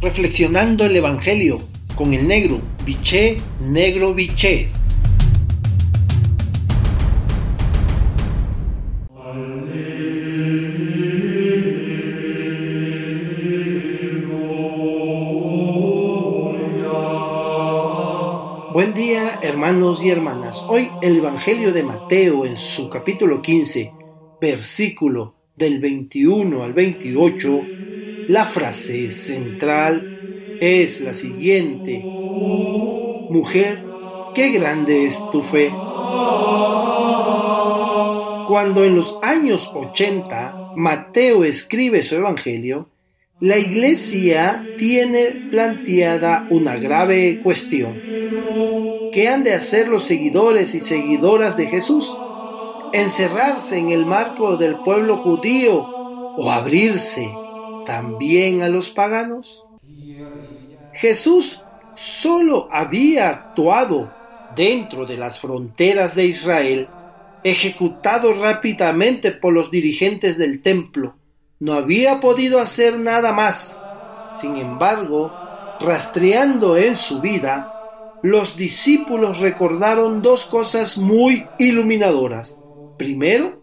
reflexionando el Evangelio con el negro, biché, negro, biché. Buen día hermanos y hermanas. Hoy el Evangelio de Mateo en su capítulo 15, versículo del 21 al 28, la frase central es la siguiente. Mujer, qué grande es tu fe. Cuando en los años 80 Mateo escribe su Evangelio, la iglesia tiene planteada una grave cuestión. ¿Qué han de hacer los seguidores y seguidoras de Jesús? ¿Encerrarse en el marco del pueblo judío o abrirse también a los paganos? Jesús solo había actuado dentro de las fronteras de Israel, ejecutado rápidamente por los dirigentes del templo. No había podido hacer nada más. Sin embargo, rastreando en su vida, los discípulos recordaron dos cosas muy iluminadoras. Primero,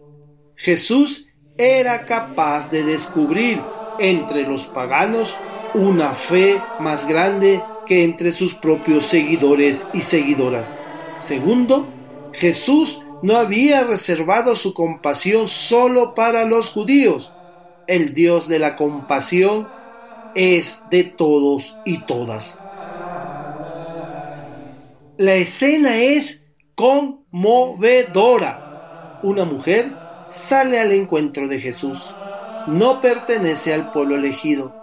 Jesús era capaz de descubrir entre los paganos una fe más grande que entre sus propios seguidores y seguidoras. Segundo, Jesús no había reservado su compasión solo para los judíos. El Dios de la compasión es de todos y todas. La escena es conmovedora. Una mujer sale al encuentro de Jesús. No pertenece al pueblo elegido.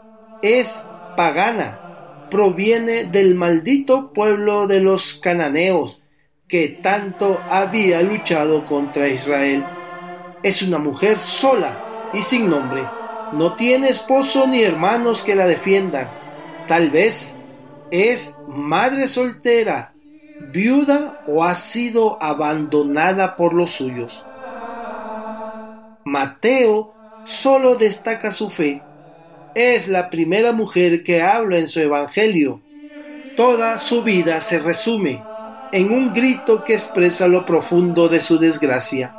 Es pagana. Proviene del maldito pueblo de los cananeos que tanto había luchado contra Israel. Es una mujer sola y sin nombre. No tiene esposo ni hermanos que la defiendan. Tal vez es madre soltera viuda o ha sido abandonada por los suyos. Mateo solo destaca su fe. Es la primera mujer que habla en su Evangelio. Toda su vida se resume en un grito que expresa lo profundo de su desgracia.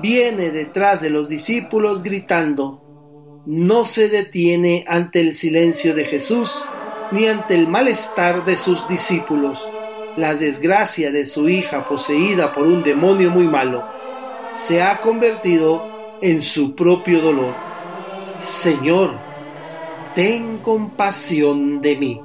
Viene detrás de los discípulos gritando. No se detiene ante el silencio de Jesús ni ante el malestar de sus discípulos. La desgracia de su hija poseída por un demonio muy malo se ha convertido en su propio dolor. Señor, ten compasión de mí.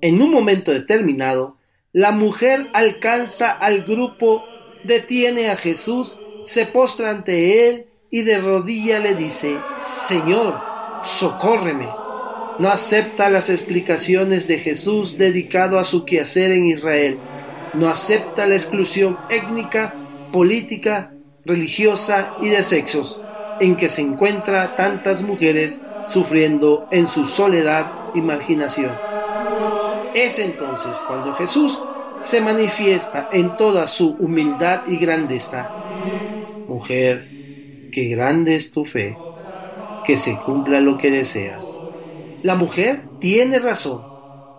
En un momento determinado, la mujer alcanza al grupo, detiene a Jesús, se postra ante él y de rodilla le dice, Señor, socórreme no acepta las explicaciones de Jesús dedicado a su quehacer en Israel, no acepta la exclusión étnica, política, religiosa y de sexos en que se encuentra tantas mujeres sufriendo en su soledad y marginación. Es entonces cuando Jesús se manifiesta en toda su humildad y grandeza. Mujer, qué grande es tu fe, que se cumpla lo que deseas. La mujer tiene razón.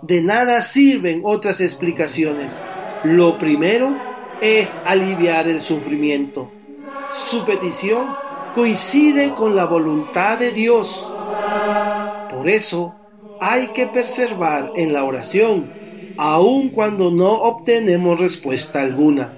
De nada sirven otras explicaciones. Lo primero es aliviar el sufrimiento. Su petición coincide con la voluntad de Dios. Por eso hay que preservar en la oración, aun cuando no obtenemos respuesta alguna.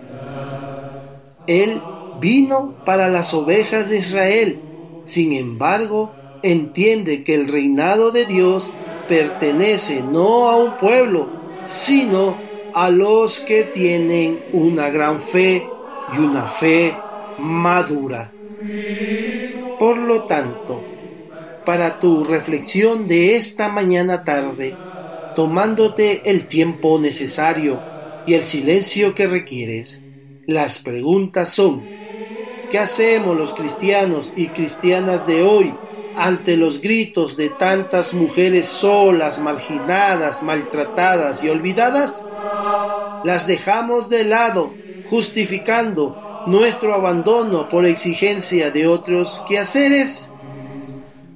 Él vino para las ovejas de Israel, sin embargo, entiende que el reinado de Dios pertenece no a un pueblo, sino a los que tienen una gran fe y una fe madura. Por lo tanto, para tu reflexión de esta mañana tarde, tomándote el tiempo necesario y el silencio que requieres, las preguntas son, ¿qué hacemos los cristianos y cristianas de hoy ante los gritos de tantas mujeres solas, marginadas, maltratadas y olvidadas? Las dejamos de lado, justificando nuestro abandono por exigencia de otros quehaceres.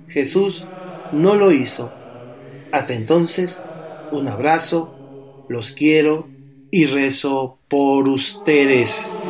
Jesús no lo hizo. Hasta entonces, un abrazo, los quiero y rezo por ustedes.